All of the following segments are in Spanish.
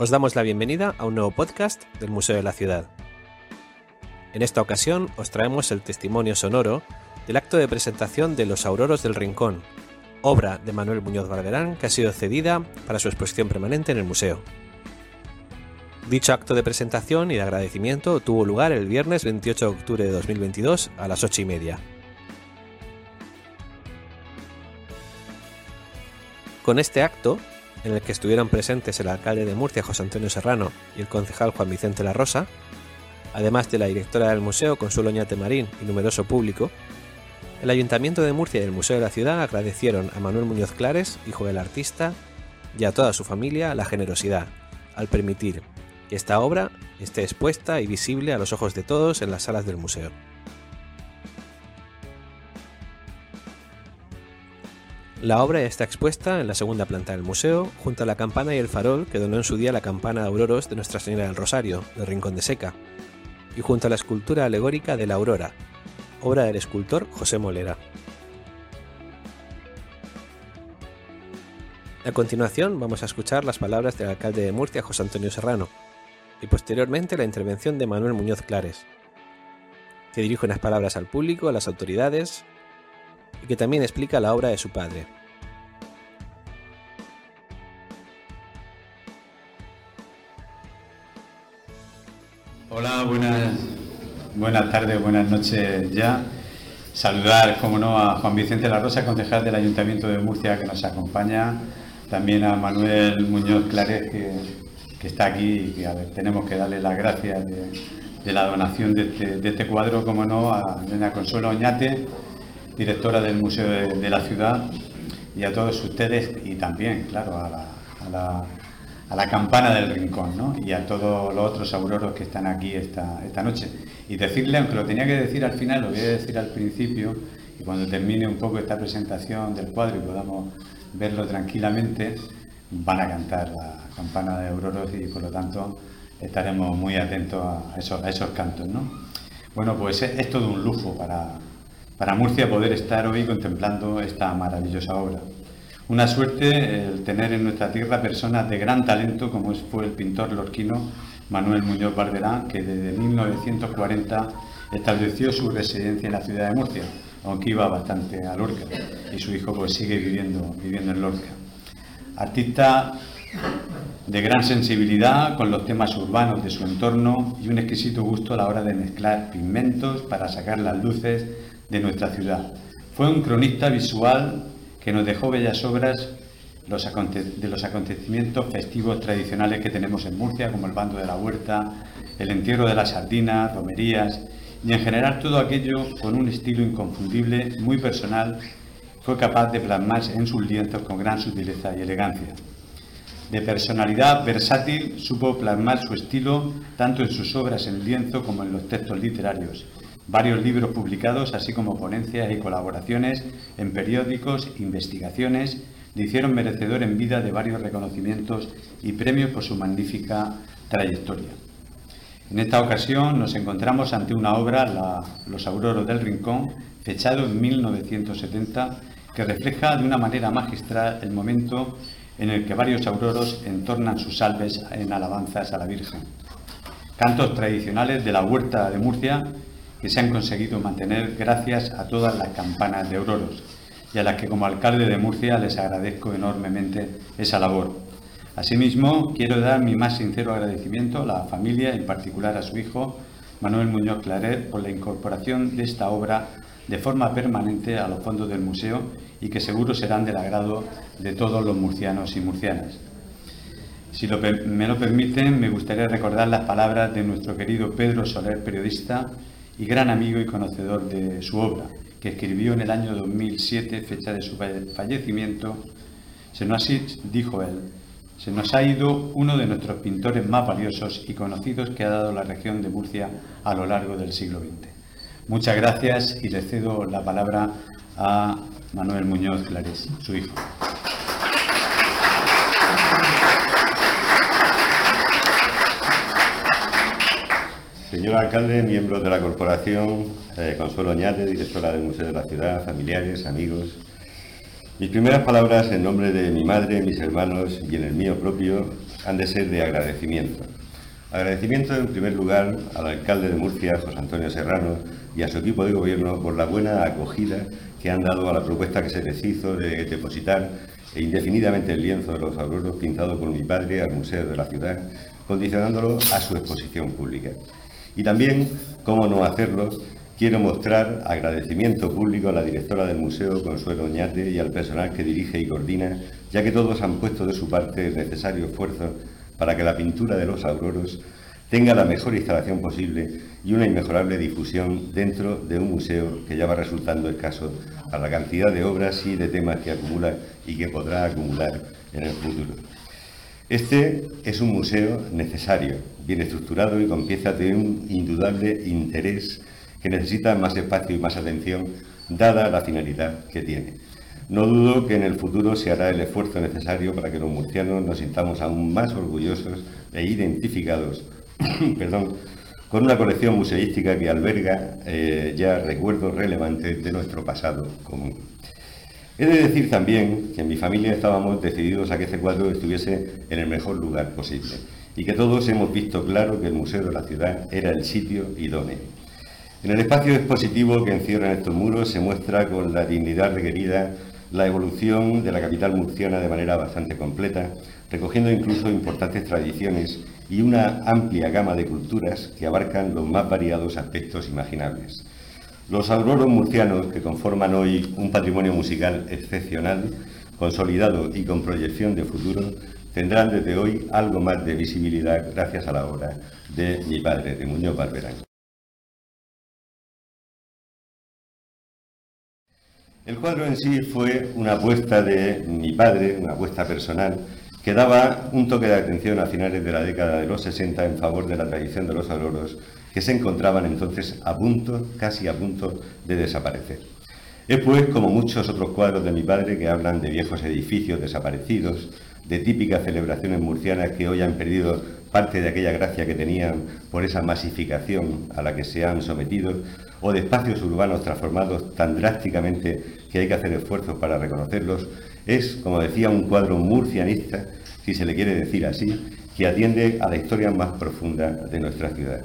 Os damos la bienvenida a un nuevo podcast del Museo de la Ciudad. En esta ocasión os traemos el testimonio sonoro del acto de presentación de Los Auroros del Rincón, obra de Manuel Muñoz Barberán que ha sido cedida para su exposición permanente en el museo. Dicho acto de presentación y de agradecimiento tuvo lugar el viernes 28 de octubre de 2022 a las 8 y media. Con este acto, en el que estuvieron presentes el alcalde de Murcia José Antonio Serrano y el concejal Juan Vicente La Rosa, además de la directora del museo Consuelo Ñate Marín y numeroso público, el Ayuntamiento de Murcia y el Museo de la Ciudad agradecieron a Manuel Muñoz Clares, hijo del artista, y a toda su familia la generosidad al permitir que esta obra esté expuesta y visible a los ojos de todos en las salas del museo. La obra está expuesta en la segunda planta del museo, junto a la campana y el farol que donó en su día la campana de Auroros de Nuestra Señora del Rosario, del Rincón de Seca, y junto a la escultura alegórica de la Aurora, obra del escultor José Molera. A continuación vamos a escuchar las palabras del alcalde de Murcia, José Antonio Serrano, y posteriormente la intervención de Manuel Muñoz Clares, que dirige unas palabras al público, a las autoridades, y que también explica la obra de su padre. Hola, buenas, buenas tardes, buenas noches ya. Saludar, como no, a Juan Vicente La Rosa, concejal del Ayuntamiento de Murcia que nos acompaña, también a Manuel Muñoz Claret que, está aquí y que tenemos que darle las gracias de, la donación de este, este, cuadro, como no, a doña Consuelo Oñate, directora del Museo de, la Ciudad, y a todos ustedes, y también, claro, a la, a la, campana del rincón, ¿no? y a todos los otros auroros que están aquí esta, esta noche. Y decirle, aunque lo tenía que decir al final, lo voy a decir al principio, y cuando termine un poco esta presentación del cuadro y podamos verlo tranquilamente, van a cantar la campana de auroros y por lo tanto estaremos muy atentos a esos, a esos cantos. ¿no? Bueno, pues es todo un lujo para, para Murcia poder estar hoy contemplando esta maravillosa obra. Una suerte el tener en nuestra tierra personas de gran talento como fue el pintor lorquino Manuel Muñoz Barberán, que desde 1940 estableció su residencia en la ciudad de Murcia, aunque iba bastante a Lorca, y su hijo pues sigue viviendo, viviendo en Lorca. Artista de gran sensibilidad con los temas urbanos de su entorno y un exquisito gusto a la hora de mezclar pigmentos para sacar las luces de nuestra ciudad. Fue un cronista visual que nos dejó bellas obras de los acontecimientos festivos tradicionales que tenemos en Murcia, como el bando de la huerta, el entierro de las sardinas, romerías y en general todo aquello con un estilo inconfundible, muy personal, fue capaz de plasmarse en sus lienzos con gran sutileza y elegancia. De personalidad versátil, supo plasmar su estilo tanto en sus obras en lienzo como en los textos literarios, varios libros publicados, así como ponencias y colaboraciones en periódicos, investigaciones, le hicieron merecedor en vida de varios reconocimientos y premios por su magnífica trayectoria. En esta ocasión nos encontramos ante una obra, Los Auroros del Rincón, fechado en 1970, que refleja de una manera magistral el momento en el que varios auroros entornan sus salves en alabanzas a la Virgen. Cantos tradicionales de la huerta de Murcia que se han conseguido mantener gracias a todas las campanas de auroros y a las que como alcalde de Murcia les agradezco enormemente esa labor. Asimismo, quiero dar mi más sincero agradecimiento a la familia, en particular a su hijo, Manuel Muñoz Claret, por la incorporación de esta obra de forma permanente a los fondos del museo y que seguro serán del agrado de todos los murcianos y murcianas. Si me lo permiten, me gustaría recordar las palabras de nuestro querido Pedro Soler, periodista, y gran amigo y conocedor de su obra, que escribió en el año 2007, fecha de su fallecimiento, se nos dijo él, se nos ha ido uno de nuestros pintores más valiosos y conocidos que ha dado la región de Murcia a lo largo del siglo XX. Muchas gracias y le cedo la palabra a Manuel Muñoz Clarés, su hijo. Señor alcalde, miembros de la corporación, eh, Consuelo Oñate, directora del Museo de la Ciudad, familiares, amigos. Mis primeras palabras en nombre de mi madre, mis hermanos y en el mío propio han de ser de agradecimiento. Agradecimiento en primer lugar al alcalde de Murcia, José Antonio Serrano, y a su equipo de gobierno por la buena acogida que han dado a la propuesta que se les hizo de depositar indefinidamente el lienzo de los auroros pintado por mi padre al Museo de la Ciudad, condicionándolo a su exposición pública. Y también, cómo no hacerlo, quiero mostrar agradecimiento público a la directora del museo, Consuelo Oñate, y al personal que dirige y coordina, ya que todos han puesto de su parte el necesario esfuerzo para que la pintura de los auroros tenga la mejor instalación posible y una inmejorable difusión dentro de un museo que ya va resultando escaso a la cantidad de obras y de temas que acumula y que podrá acumular en el futuro. Este es un museo necesario, bien estructurado y con piezas de un indudable interés que necesita más espacio y más atención dada la finalidad que tiene. No dudo que en el futuro se hará el esfuerzo necesario para que los murcianos nos sintamos aún más orgullosos e identificados con una colección museística que alberga eh, ya recuerdos relevantes de nuestro pasado común. He de decir también que en mi familia estábamos decididos a que este cuadro estuviese en el mejor lugar posible y que todos hemos visto claro que el Museo de la Ciudad era el sitio idóneo. En el espacio expositivo que encierran estos muros se muestra con la dignidad requerida la evolución de la capital murciana de manera bastante completa, recogiendo incluso importantes tradiciones y una amplia gama de culturas que abarcan los más variados aspectos imaginables. Los auroros murcianos, que conforman hoy un patrimonio musical excepcional, consolidado y con proyección de futuro, tendrán desde hoy algo más de visibilidad gracias a la obra de mi padre, de Muñoz Barberán. El cuadro en sí fue una apuesta de mi padre, una apuesta personal, que daba un toque de atención a finales de la década de los 60 en favor de la tradición de los auroros, que se encontraban entonces a punto, casi a punto de desaparecer. Es pues como muchos otros cuadros de mi padre que hablan de viejos edificios desaparecidos, de típicas celebraciones murcianas que hoy han perdido parte de aquella gracia que tenían por esa masificación a la que se han sometido, o de espacios urbanos transformados tan drásticamente que hay que hacer esfuerzos para reconocerlos, es, como decía, un cuadro murcianista si se le quiere decir así, que atiende a la historia más profunda de nuestra ciudad.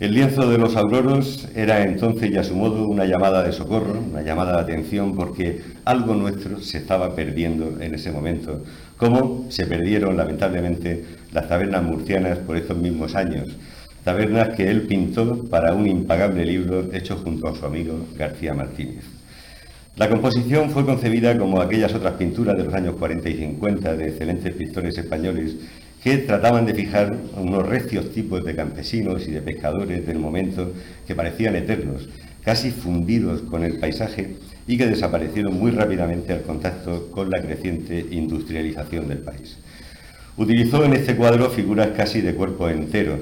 El lienzo de los auroros era entonces y a su modo una llamada de socorro, una llamada de atención porque algo nuestro se estaba perdiendo en ese momento, como se perdieron lamentablemente las tabernas murcianas por estos mismos años, tabernas que él pintó para un impagable libro hecho junto a su amigo García Martínez. La composición fue concebida como aquellas otras pinturas de los años 40 y 50 de excelentes pintores españoles que trataban de fijar unos recios tipos de campesinos y de pescadores del momento que parecían eternos, casi fundidos con el paisaje y que desaparecieron muy rápidamente al contacto con la creciente industrialización del país. Utilizó en este cuadro figuras casi de cuerpo entero,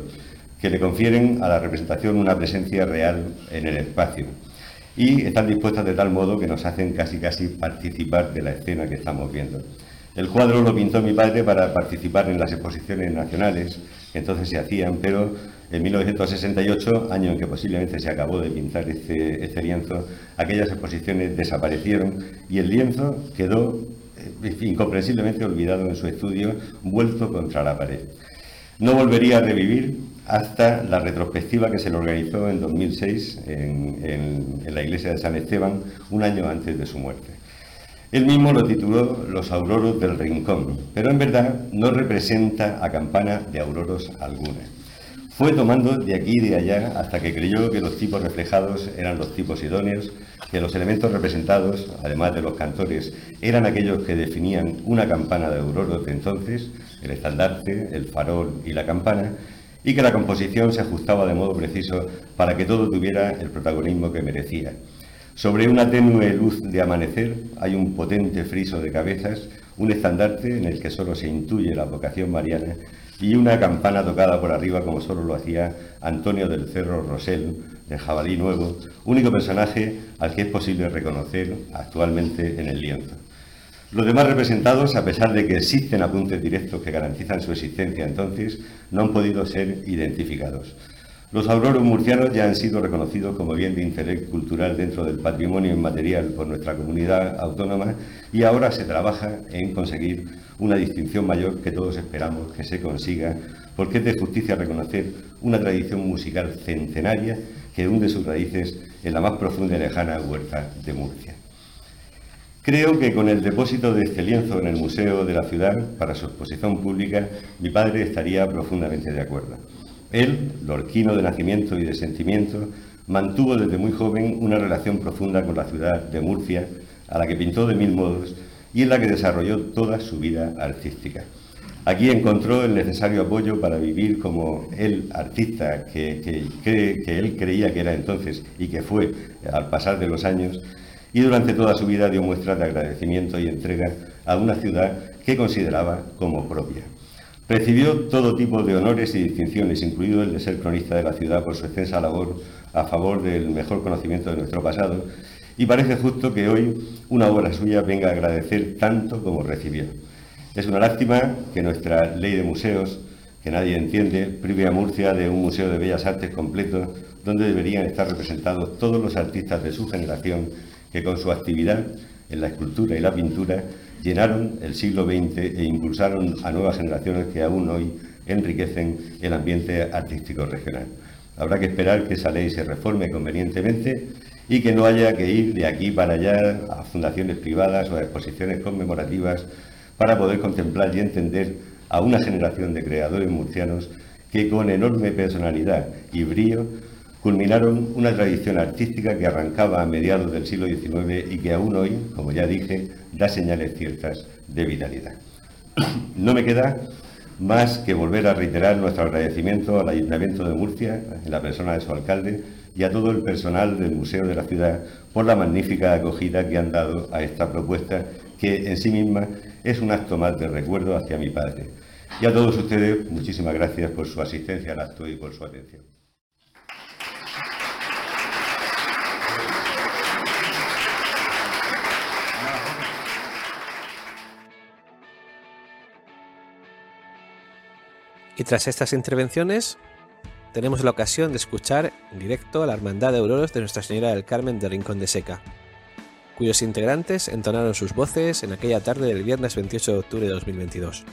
que le confieren a la representación una presencia real en el espacio y están dispuestas de tal modo que nos hacen casi casi participar de la escena que estamos viendo. El cuadro lo pintó mi padre para participar en las exposiciones nacionales que entonces se hacían, pero en 1968, año en que posiblemente se acabó de pintar este, este lienzo, aquellas exposiciones desaparecieron y el lienzo quedó eh, incomprensiblemente olvidado en su estudio, vuelto contra la pared. No volvería a revivir hasta la retrospectiva que se le organizó en 2006 en, la iglesia de San Esteban, un año antes de su muerte. Él mismo lo tituló Los auroros del rincón, pero en verdad no representa a campana de auroros alguna. Fue tomando de aquí y de allá hasta que creyó que los tipos reflejados eran los tipos idóneos, que los elementos representados, además de los cantores, eran aquellos que definían una campana de auroros de entonces, el estandarte, el farol y la campana, y que la composición se ajustaba de modo preciso para que todo tuviera el protagonismo que merecía. Sobre una tenue luz de amanecer hay un potente friso de cabezas, un estandarte en el que solo se intuye la vocación mariana y una campana tocada por arriba como solo lo hacía Antonio del Cerro Rosell, de Jabalí Nuevo, único personaje al que es posible reconocer actualmente en el lienzo. Los demás representados, a pesar de que existen apuntes directos que garantizan su existencia entonces, no han podido ser identificados. Los auroros murcianos ya han sido reconocidos como bien de interés cultural dentro del patrimonio inmaterial por nuestra comunidad autónoma y ahora se trabaja en conseguir una distinción mayor que todos esperamos que se consiga, porque es de justicia reconocer una tradición musical centenaria que hunde sus raíces en la más profunda y lejana huerta de Murcia. Creo que con el depósito de este lienzo en el Museo de la Ciudad para su exposición pública, mi padre estaría profundamente de acuerdo. Él, lorquino de nacimiento y de sentimiento, mantuvo desde muy joven una relación profunda con la ciudad de Murcia, a la que pintó de mil modos y en la que desarrolló toda su vida artística. Aquí encontró el necesario apoyo para vivir como el artista que, que, él creía que era entonces y que fue al pasar de los años, y durante toda su vida dio muestras de agradecimiento y entrega a una ciudad que consideraba como propia. Recibió todo tipo de honores y distinciones, incluido el de ser cronista de la ciudad por su extensa labor a favor del mejor conocimiento de nuestro pasado, y parece justo que hoy una obra suya venga a agradecer tanto como recibió. Es una lástima que nuestra ley de museos, que nadie entiende, prive a Murcia de un museo de bellas artes completo donde deberían estar representados todos los artistas de su generación que con su actividad en la escultura y la pintura llenaron el siglo XX e impulsaron a nuevas generaciones que aún hoy enriquecen el ambiente artístico regional. Habrá que esperar que esa ley se reforme convenientemente y que no haya que ir de aquí para allá a fundaciones privadas o a exposiciones conmemorativas para poder contemplar y entender a una generación de creadores murcianos que con enorme personalidad y brío culminaron una tradición artística que arrancaba a mediados del siglo XIX y que aún hoy, como ya dije, da señales ciertas de vitalidad. No me queda más que volver a reiterar nuestro agradecimiento al Ayuntamiento de Murcia, en la persona de su alcalde, y a todo el personal del Museo de la Ciudad por la magnífica acogida que han dado a esta propuesta, que en sí misma es un acto más de recuerdo hacia mi padre. Y a todos ustedes, muchísimas gracias por su asistencia al acto y por su atención. Y tras estas intervenciones, tenemos la ocasión de escuchar en directo a la Hermandad de Auroros de Nuestra Señora del Carmen de Rincón de Seca, cuyos integrantes entonaron sus voces en aquella tarde del viernes 28 de octubre de 2022.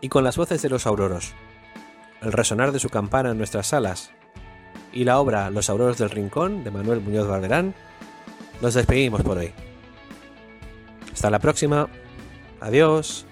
Y con las voces de los auroros, el resonar de su campana en nuestras salas y la obra Los Auroros del Rincón de Manuel Muñoz Barberán, nos despedimos por hoy. Hasta la próxima. Adiós.